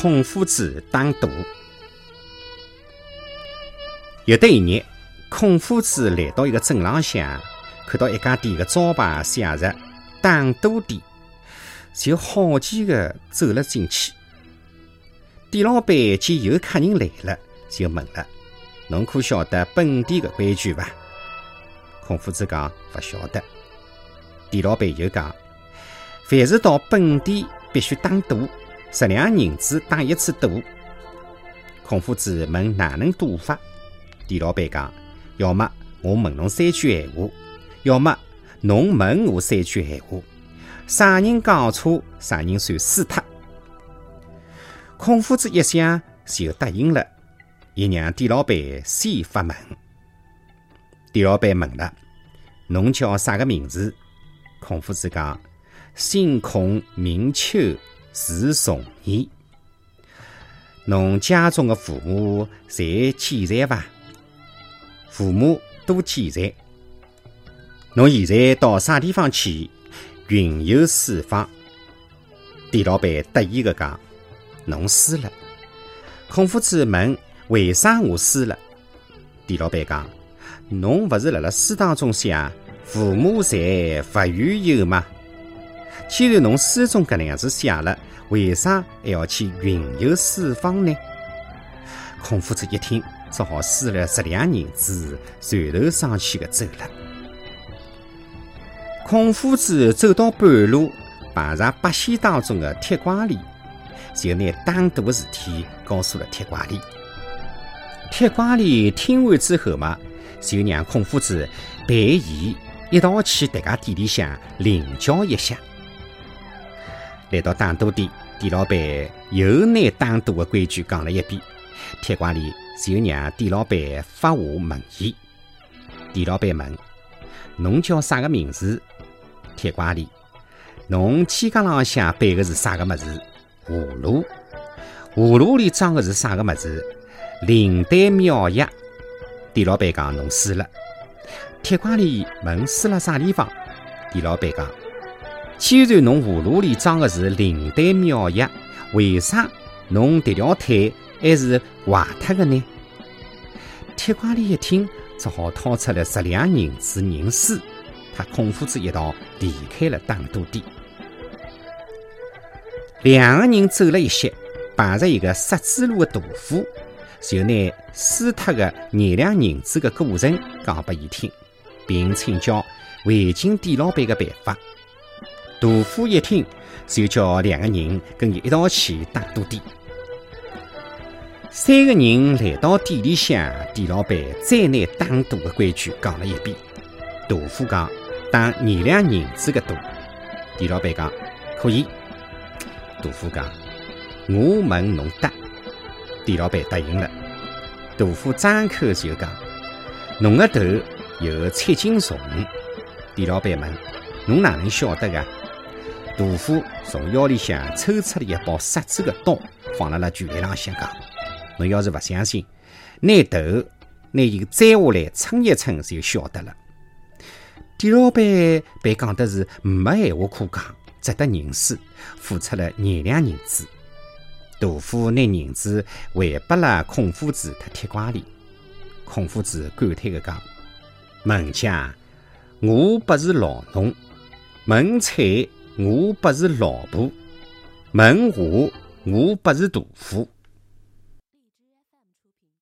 孔夫子打赌。有的一日，孔夫子来到一个镇浪向，看到一家店的招牌写着“打赌店”，就好奇的走了进去。店老板见有客人来了，就问了：“侬可晓得本店的规矩伐？”孔夫子讲：“勿晓得。”店老板又讲：“凡是到本店，必须打赌，十两银子打一次赌。”孔夫子问：“哪能赌法？”店老板讲：“要么我问侬三句闲话，要么侬问我三句闲话，啥人讲错，啥人算输脱。”孔夫子一想就答应了，也让店老板先发问。店老板问了：“侬叫啥个名字？”孔夫子讲：“姓孔，名丘，字仲尼。侬家中的父母侪健在伐？父母都健在。侬现在到啥地方去？云游四方。”店老板得意的讲。侬输了。孔夫子问：“为啥我输了？”店老板讲：“侬勿是辣辣书当中写父母在，勿远游吗？既然侬书中搿能样子写了，为啥还要去云游四方呢？”孔夫子一听，只好输了十两银子，垂头丧气的走了。孔夫子走到半路，碰上八仙当中的铁拐李。就拿打赌的事体告诉了铁拐李。铁拐李听完之后嘛，就让孔夫子陪伊一道去迭家店里向领教一下。来到打赌店，店老板又拿打赌的规矩讲了一遍。铁拐李就让店老板发话问伊。店老板问：“侬叫啥个名字？”铁拐李：“侬肩胛浪向背的是啥个么子？”葫芦，葫芦里装的是啥个么子？灵丹妙药。店老板讲侬输了。铁拐李问输了啥地方？店老板讲，既然侬葫芦里装的是灵丹妙药，为啥侬这条腿还是坏脱的呢？铁拐李一听，只好掏出了十两银子认输。他孔夫子一道离开了打赌店。两个人走了一些，碰着一个杀猪猡的屠夫，就拿输脱的廿两银子的过程讲给伊听，并请教围巾店老板的办法。屠夫一听，就叫两个人跟伊一道去打赌店。三个人来到店里向，店老板再拿打赌的规矩讲了一遍。屠夫讲打二两银子的赌，店老板讲可以。杜甫讲：“我问侬答。”店老板答应了。杜甫张口就讲：“侬个头有七斤重。”店老板问：“侬哪能晓得个？”杜甫从腰里向抽出了一把杀猪的刀，放辣辣拳台浪向讲：“侬要是勿相信，拿头拿伊摘下来称一称，就晓得了。”店老板被讲的是没闲话可讲。只得认输，付出了廿两银子。杜甫拿银子还拨了孔夫子和铁拐李。孔夫子感叹地讲：“门家，我不是老农；门菜，我不是老婆；问话，我不是屠夫。